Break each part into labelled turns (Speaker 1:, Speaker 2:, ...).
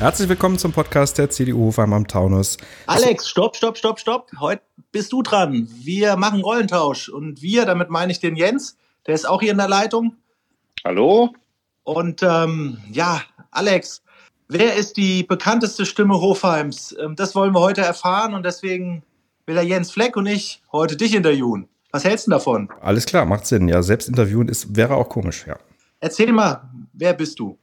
Speaker 1: Herzlich willkommen zum Podcast der CDU Hofheim am Taunus.
Speaker 2: Alex, stopp, stopp, stopp, stopp. Heute bist du dran. Wir machen Rollentausch. Und wir, damit meine ich den Jens, der ist auch hier in der Leitung.
Speaker 3: Hallo.
Speaker 2: Und ähm, ja, Alex, wer ist die bekannteste Stimme Hofheims? Ähm, das wollen wir heute erfahren und deswegen will der Jens Fleck und ich heute dich interviewen. Was hältst du davon?
Speaker 1: Alles klar, macht Sinn. Ja, selbst interviewen ist, wäre auch komisch, ja.
Speaker 2: Erzähl mal, wer bist du?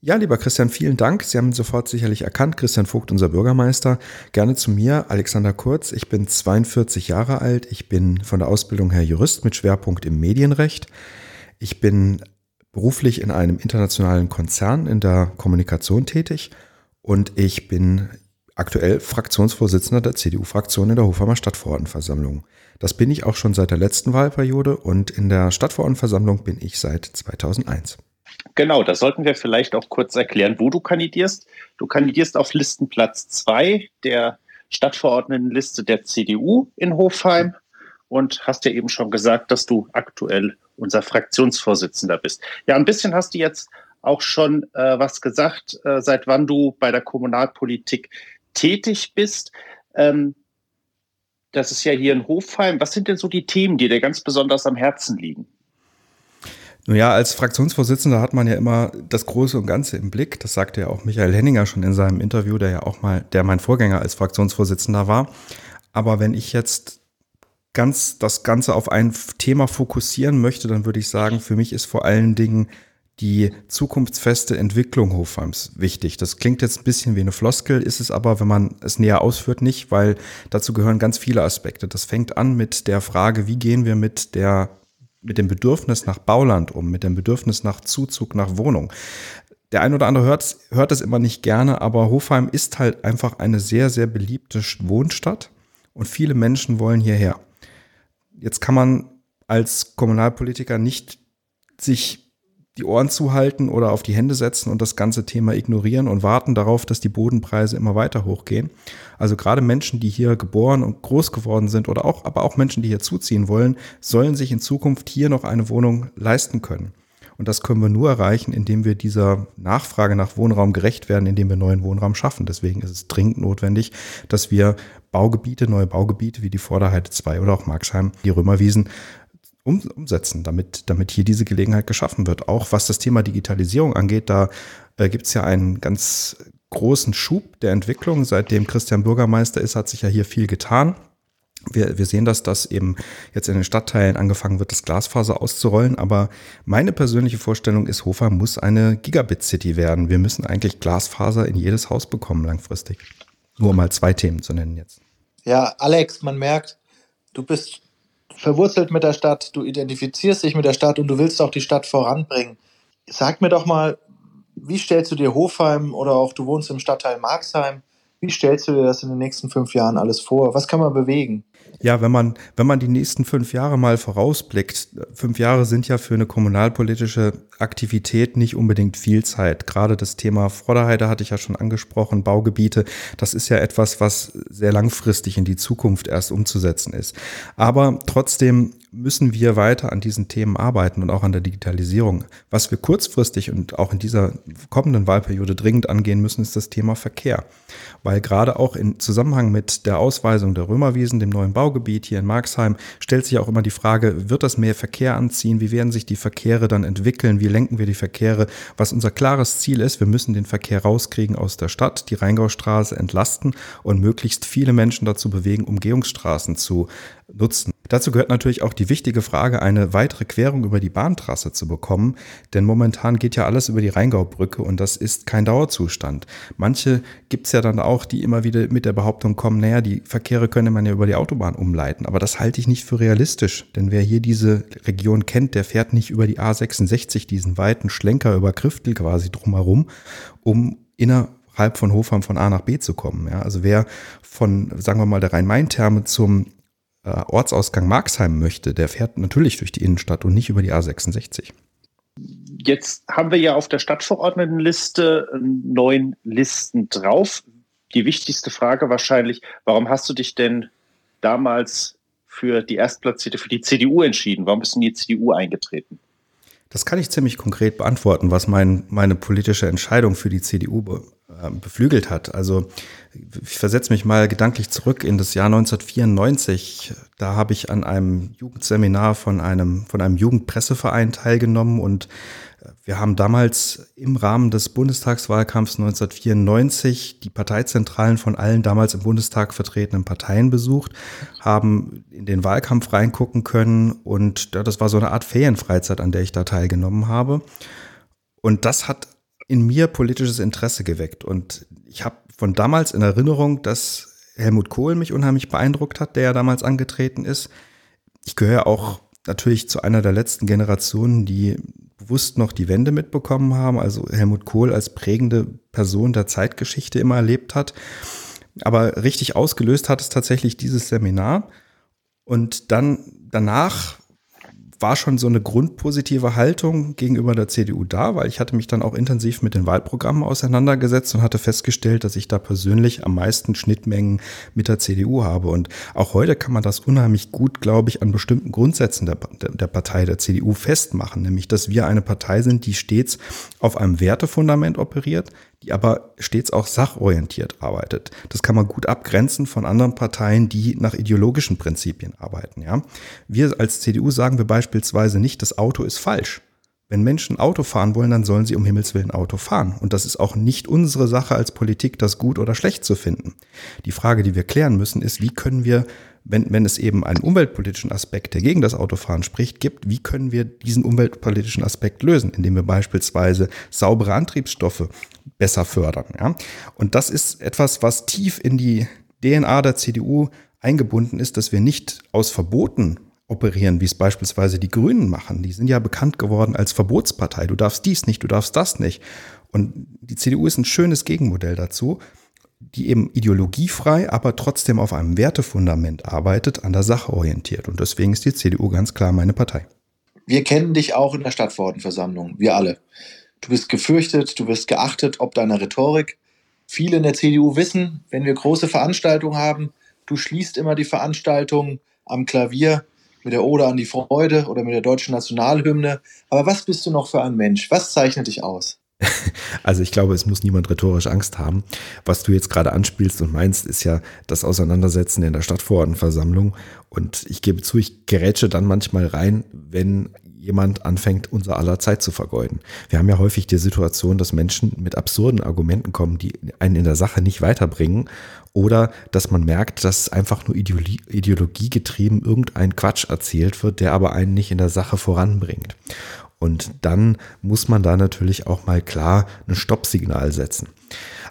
Speaker 1: Ja, lieber Christian, vielen Dank. Sie haben ihn sofort sicherlich erkannt. Christian Vogt, unser Bürgermeister. Gerne zu mir, Alexander Kurz. Ich bin 42 Jahre alt. Ich bin von der Ausbildung her Jurist mit Schwerpunkt im Medienrecht. Ich bin beruflich in einem internationalen Konzern in der Kommunikation tätig und ich bin aktuell Fraktionsvorsitzender der CDU-Fraktion in der Hofheimer Stadtverordnetenversammlung. Das bin ich auch schon seit der letzten Wahlperiode und in der Stadtverordnetenversammlung bin ich seit 2001.
Speaker 3: Genau, da sollten wir vielleicht auch kurz erklären, wo du kandidierst. Du kandidierst auf Listenplatz 2 der Stadtverordnetenliste der CDU in Hofheim und hast ja eben schon gesagt, dass du aktuell unser Fraktionsvorsitzender bist. Ja, ein bisschen hast du jetzt auch schon äh, was gesagt, äh, seit wann du bei der Kommunalpolitik tätig bist. Ähm, das ist ja hier in Hofheim. Was sind denn so die Themen, die dir ganz besonders am Herzen liegen?
Speaker 1: Nun ja, als Fraktionsvorsitzender hat man ja immer das Große und Ganze im Blick. Das sagte ja auch Michael Henninger schon in seinem Interview, der ja auch mal, der mein Vorgänger als Fraktionsvorsitzender war. Aber wenn ich jetzt ganz das Ganze auf ein Thema fokussieren möchte, dann würde ich sagen, für mich ist vor allen Dingen die zukunftsfeste Entwicklung Hofheims wichtig. Das klingt jetzt ein bisschen wie eine Floskel, ist es aber, wenn man es näher ausführt, nicht, weil dazu gehören ganz viele Aspekte. Das fängt an mit der Frage, wie gehen wir mit der mit dem Bedürfnis nach Bauland um, mit dem Bedürfnis nach Zuzug nach Wohnung. Der ein oder andere hört, hört es immer nicht gerne, aber Hofheim ist halt einfach eine sehr, sehr beliebte Wohnstadt und viele Menschen wollen hierher. Jetzt kann man als Kommunalpolitiker nicht sich die Ohren zuhalten oder auf die Hände setzen und das ganze Thema ignorieren und warten darauf, dass die Bodenpreise immer weiter hochgehen. Also gerade Menschen, die hier geboren und groß geworden sind oder auch, aber auch Menschen, die hier zuziehen wollen, sollen sich in Zukunft hier noch eine Wohnung leisten können. Und das können wir nur erreichen, indem wir dieser Nachfrage nach Wohnraum gerecht werden, indem wir neuen Wohnraum schaffen. Deswegen ist es dringend notwendig, dass wir Baugebiete, neue Baugebiete wie die Vorderheide 2 oder auch Marxheim, die Römerwiesen um, umsetzen, damit, damit hier diese Gelegenheit geschaffen wird. Auch was das Thema Digitalisierung angeht, da äh, gibt es ja einen ganz großen Schub der Entwicklung. Seitdem Christian Bürgermeister ist, hat sich ja hier viel getan. Wir, wir sehen das, dass eben jetzt in den Stadtteilen angefangen wird, das Glasfaser auszurollen. Aber meine persönliche Vorstellung ist, Hofer muss eine Gigabit-City werden. Wir müssen eigentlich Glasfaser in jedes Haus bekommen langfristig. Nur mal zwei Themen zu nennen jetzt.
Speaker 2: Ja, Alex, man merkt, du bist verwurzelt mit der Stadt, du identifizierst dich mit der Stadt und du willst auch die Stadt voranbringen. Sag mir doch mal, wie stellst du dir Hofheim oder auch du wohnst im Stadtteil Marxheim, wie stellst du dir das in den nächsten fünf Jahren alles vor? Was kann man bewegen?
Speaker 1: Ja, wenn man, wenn man die nächsten fünf Jahre mal vorausblickt, fünf Jahre sind ja für eine kommunalpolitische Aktivität nicht unbedingt viel Zeit. Gerade das Thema Vorderheide hatte ich ja schon angesprochen, Baugebiete, das ist ja etwas, was sehr langfristig in die Zukunft erst umzusetzen ist. Aber trotzdem müssen wir weiter an diesen Themen arbeiten und auch an der Digitalisierung. Was wir kurzfristig und auch in dieser kommenden Wahlperiode dringend angehen müssen, ist das Thema Verkehr. Weil gerade auch in Zusammenhang mit der Ausweisung der Römerwiesen, dem neuen Baugebiet hier in Marxheim, stellt sich auch immer die Frage, wird das mehr Verkehr anziehen? Wie werden sich die Verkehre dann entwickeln? Wie lenken wir die Verkehre? Was unser klares Ziel ist, wir müssen den Verkehr rauskriegen aus der Stadt, die Rheingaustraße entlasten und möglichst viele Menschen dazu bewegen, Umgehungsstraßen zu nutzen. Dazu gehört natürlich auch die wichtige Frage, eine weitere Querung über die Bahntrasse zu bekommen, denn momentan geht ja alles über die Rheingaubrücke und das ist kein Dauerzustand. Manche gibt's ja dann auch, die immer wieder mit der Behauptung kommen, naja, die Verkehre könne man ja über die Autobahn umleiten, aber das halte ich nicht für realistisch, denn wer hier diese Region kennt, der fährt nicht über die A66, diesen weiten Schlenker über Kriftel quasi drumherum, um innerhalb von Hofheim von A nach B zu kommen. Ja, also wer von, sagen wir mal, der Rhein-Main-Therme zum äh, Ortsausgang Marxheim möchte, der fährt natürlich durch die Innenstadt und nicht über die A66.
Speaker 3: Jetzt haben wir ja auf der Stadtverordnetenliste neun Listen drauf. Die wichtigste Frage wahrscheinlich, warum hast du dich denn damals für die Erstplatzierte, für die CDU entschieden? Warum bist du in die CDU eingetreten?
Speaker 1: Das kann ich ziemlich konkret beantworten, was mein, meine politische Entscheidung für die CDU äh, äh, beflügelt hat. Also ich versetze mich mal gedanklich zurück in das Jahr 1994. Da habe ich an einem Jugendseminar von einem, von einem Jugendpresseverein teilgenommen und wir haben damals im Rahmen des Bundestagswahlkampfs 1994 die Parteizentralen von allen damals im Bundestag vertretenen Parteien besucht, haben in den Wahlkampf reingucken können und das war so eine Art Ferienfreizeit, an der ich da teilgenommen habe. Und das hat in mir politisches Interesse geweckt. Und ich habe von damals in Erinnerung, dass Helmut Kohl mich unheimlich beeindruckt hat, der ja damals angetreten ist. Ich gehöre auch natürlich zu einer der letzten Generationen, die bewusst noch die Wende mitbekommen haben, also Helmut Kohl als prägende Person der Zeitgeschichte immer erlebt hat. Aber richtig ausgelöst hat es tatsächlich dieses Seminar. Und dann danach war schon so eine grundpositive Haltung gegenüber der CDU da, weil ich hatte mich dann auch intensiv mit den Wahlprogrammen auseinandergesetzt und hatte festgestellt, dass ich da persönlich am meisten Schnittmengen mit der CDU habe. Und auch heute kann man das unheimlich gut, glaube ich, an bestimmten Grundsätzen der, der Partei, der CDU festmachen, nämlich dass wir eine Partei sind, die stets auf einem Wertefundament operiert, die aber stets auch sachorientiert arbeitet. Das kann man gut abgrenzen von anderen Parteien, die nach ideologischen Prinzipien arbeiten. Ja? Wir als CDU sagen wir beispielsweise nicht, das Auto ist falsch. Wenn Menschen Auto fahren wollen, dann sollen sie um Himmels Willen Auto fahren. Und das ist auch nicht unsere Sache als Politik, das gut oder schlecht zu finden. Die Frage, die wir klären müssen, ist, wie können wir wenn, wenn es eben einen umweltpolitischen Aspekt, der gegen das Autofahren spricht, gibt, wie können wir diesen umweltpolitischen Aspekt lösen, indem wir beispielsweise saubere Antriebsstoffe besser fördern. Ja? Und das ist etwas, was tief in die DNA der CDU eingebunden ist, dass wir nicht aus Verboten operieren, wie es beispielsweise die Grünen machen. Die sind ja bekannt geworden als Verbotspartei. Du darfst dies nicht, du darfst das nicht. Und die CDU ist ein schönes Gegenmodell dazu die eben ideologiefrei, aber trotzdem auf einem Wertefundament arbeitet, an der Sache orientiert. Und deswegen ist die CDU ganz klar meine Partei.
Speaker 2: Wir kennen dich auch in der Stadtverordnetenversammlung, wir alle. Du bist gefürchtet, du wirst geachtet ob deiner Rhetorik. Viele in der CDU wissen, wenn wir große Veranstaltungen haben, du schließt immer die Veranstaltung am Klavier mit der Ode an die Freude oder mit der deutschen Nationalhymne. Aber was bist du noch für ein Mensch? Was zeichnet dich aus?
Speaker 1: Also ich glaube, es muss niemand rhetorisch Angst haben. Was du jetzt gerade anspielst und meinst, ist ja das Auseinandersetzen in der Stadtverordnetenversammlung. Und ich gebe zu, ich gerätsche dann manchmal rein, wenn jemand anfängt, unser aller Zeit zu vergeuden. Wir haben ja häufig die Situation, dass Menschen mit absurden Argumenten kommen, die einen in der Sache nicht weiterbringen oder dass man merkt, dass einfach nur Ideologie, ideologiegetrieben irgendein Quatsch erzählt wird, der aber einen nicht in der Sache voranbringt. Und dann muss man da natürlich auch mal klar ein Stoppsignal setzen.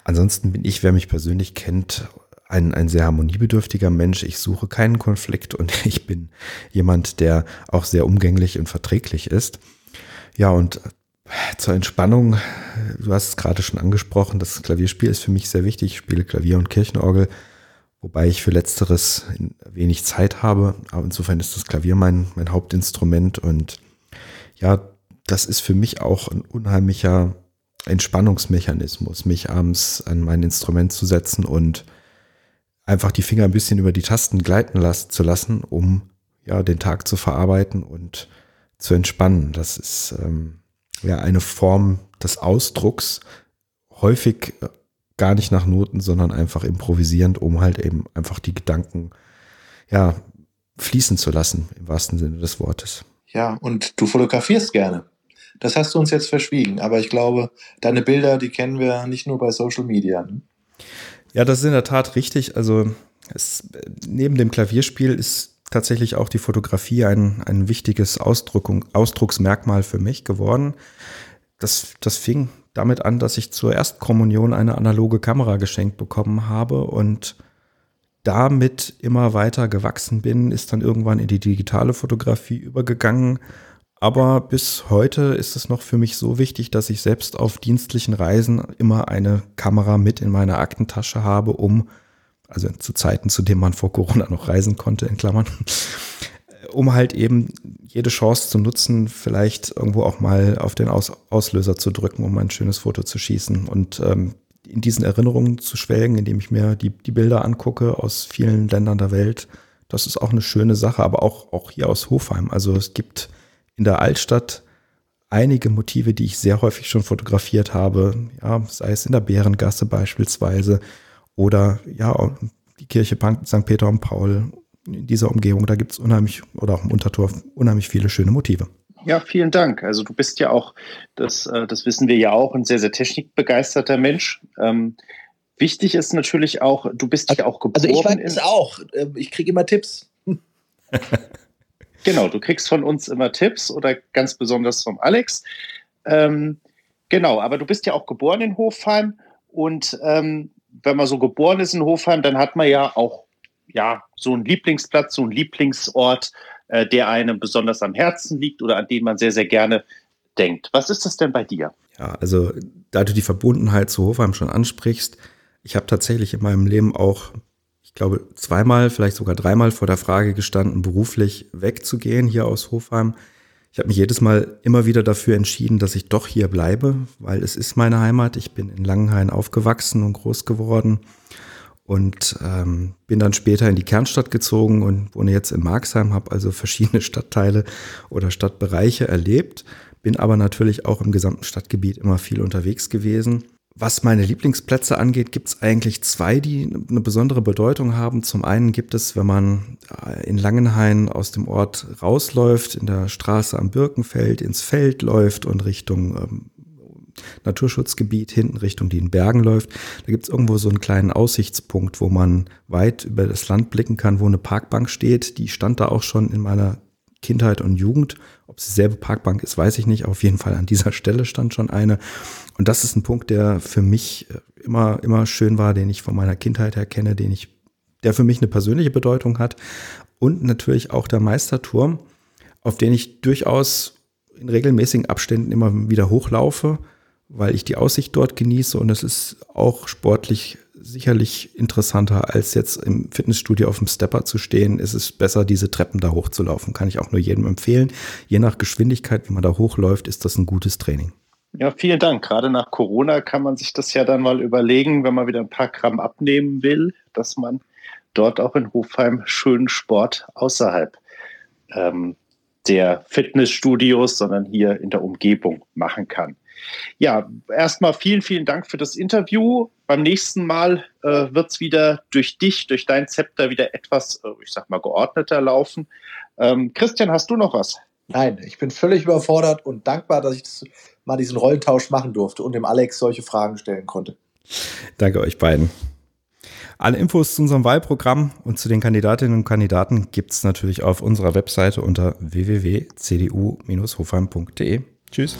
Speaker 1: Ansonsten bin ich, wer mich persönlich kennt, ein, ein sehr harmoniebedürftiger Mensch. Ich suche keinen Konflikt und ich bin jemand, der auch sehr umgänglich und verträglich ist. Ja, und zur Entspannung, du hast es gerade schon angesprochen, das Klavierspiel ist für mich sehr wichtig. Ich spiele Klavier und Kirchenorgel, wobei ich für letzteres wenig Zeit habe. Aber insofern ist das Klavier mein, mein Hauptinstrument und ja, das ist für mich auch ein unheimlicher Entspannungsmechanismus, mich abends an mein Instrument zu setzen und einfach die Finger ein bisschen über die Tasten gleiten las zu lassen, um ja den Tag zu verarbeiten und zu entspannen. Das ist ähm, ja eine Form des Ausdrucks, häufig äh, gar nicht nach Noten, sondern einfach improvisierend, um halt eben einfach die Gedanken ja fließen zu lassen, im wahrsten Sinne des Wortes.
Speaker 2: Ja, und du fotografierst gerne. Das hast du uns jetzt verschwiegen, aber ich glaube, deine Bilder, die kennen wir nicht nur bei Social Media. Ne?
Speaker 1: Ja, das ist in der Tat richtig. Also es, neben dem Klavierspiel ist tatsächlich auch die Fotografie ein, ein wichtiges Ausdruckung, Ausdrucksmerkmal für mich geworden. Das, das fing damit an, dass ich zur Erstkommunion eine analoge Kamera geschenkt bekommen habe und damit immer weiter gewachsen bin, ist dann irgendwann in die digitale Fotografie übergegangen aber bis heute ist es noch für mich so wichtig, dass ich selbst auf dienstlichen Reisen immer eine Kamera mit in meiner Aktentasche habe, um, also zu Zeiten, zu denen man vor Corona noch reisen konnte, in Klammern, um halt eben jede Chance zu nutzen, vielleicht irgendwo auch mal auf den Aus Auslöser zu drücken, um ein schönes Foto zu schießen und ähm, in diesen Erinnerungen zu schwelgen, indem ich mir die, die Bilder angucke aus vielen Ländern der Welt. Das ist auch eine schöne Sache, aber auch, auch hier aus Hofheim. Also es gibt in der Altstadt einige Motive, die ich sehr häufig schon fotografiert habe, ja, sei es in der Bärengasse beispielsweise oder ja, die Kirche St. Peter und Paul in dieser Umgebung, da gibt es unheimlich, oder auch im Untertor, unheimlich viele schöne Motive.
Speaker 3: Ja, vielen Dank. Also du bist ja auch, das, äh, das wissen wir ja auch, ein sehr, sehr technikbegeisterter Mensch. Ähm, wichtig ist natürlich auch, du bist ja auch
Speaker 2: geboren. Also ich weiß es auch. Ähm, ich kriege immer Tipps.
Speaker 3: genau, du kriegst von uns immer Tipps oder ganz besonders vom Alex. Ähm, genau, aber du bist ja auch geboren in Hofheim und ähm, wenn man so geboren ist in Hofheim, dann hat man ja auch ja, so einen Lieblingsplatz, so einen Lieblingsort, äh, der einem besonders am Herzen liegt oder an den man sehr, sehr gerne denkt. Was ist das denn bei dir?
Speaker 1: Ja, also da du die Verbundenheit zu Hofheim schon ansprichst, ich habe tatsächlich in meinem Leben auch, glaube, zweimal, vielleicht sogar dreimal vor der Frage gestanden, beruflich wegzugehen hier aus Hofheim. Ich habe mich jedes Mal immer wieder dafür entschieden, dass ich doch hier bleibe, weil es ist meine Heimat. Ich bin in Langenhain aufgewachsen und groß geworden und ähm, bin dann später in die Kernstadt gezogen und wohne jetzt in Marxheim, habe also verschiedene Stadtteile oder Stadtbereiche erlebt, bin aber natürlich auch im gesamten Stadtgebiet immer viel unterwegs gewesen. Was meine Lieblingsplätze angeht, gibt es eigentlich zwei, die eine besondere Bedeutung haben. Zum einen gibt es, wenn man äh, in Langenhain aus dem Ort rausläuft, in der Straße am Birkenfeld ins Feld läuft und Richtung ähm, Naturschutzgebiet hinten Richtung den Bergen läuft. Da gibt es irgendwo so einen kleinen Aussichtspunkt, wo man weit über das Land blicken kann, wo eine Parkbank steht. Die stand da auch schon in meiner Kindheit und Jugend. Ob es dieselbe Parkbank ist, weiß ich nicht. Auf jeden Fall an dieser Stelle stand schon eine. Und das ist ein Punkt, der für mich äh, immer, immer schön war, den ich von meiner Kindheit her kenne, den ich, der für mich eine persönliche Bedeutung hat. Und natürlich auch der Meisterturm, auf den ich durchaus in regelmäßigen Abständen immer wieder hochlaufe weil ich die Aussicht dort genieße und es ist auch sportlich sicherlich interessanter, als jetzt im Fitnessstudio auf dem Stepper zu stehen. Es ist besser, diese Treppen da hochzulaufen. Kann ich auch nur jedem empfehlen. Je nach Geschwindigkeit, wie man da hochläuft, ist das ein gutes Training.
Speaker 3: Ja, vielen Dank. Gerade nach Corona kann man sich das ja dann mal überlegen, wenn man wieder ein paar Gramm abnehmen will, dass man dort auch in Hofheim schönen Sport außerhalb ähm, der Fitnessstudios, sondern hier in der Umgebung machen kann. Ja, erstmal vielen, vielen Dank für das Interview. Beim nächsten Mal äh, wird es wieder durch dich, durch dein Zepter wieder etwas, äh, ich sag mal, geordneter laufen. Ähm, Christian, hast du noch was?
Speaker 2: Nein, ich bin völlig überfordert und dankbar, dass ich das, mal diesen Rollentausch machen durfte und dem Alex solche Fragen stellen konnte.
Speaker 1: Danke euch beiden. Alle Infos zu unserem Wahlprogramm und zu den Kandidatinnen und Kandidaten gibt es natürlich auf unserer Webseite unter www.cdu-hofheim.de. Tschüss.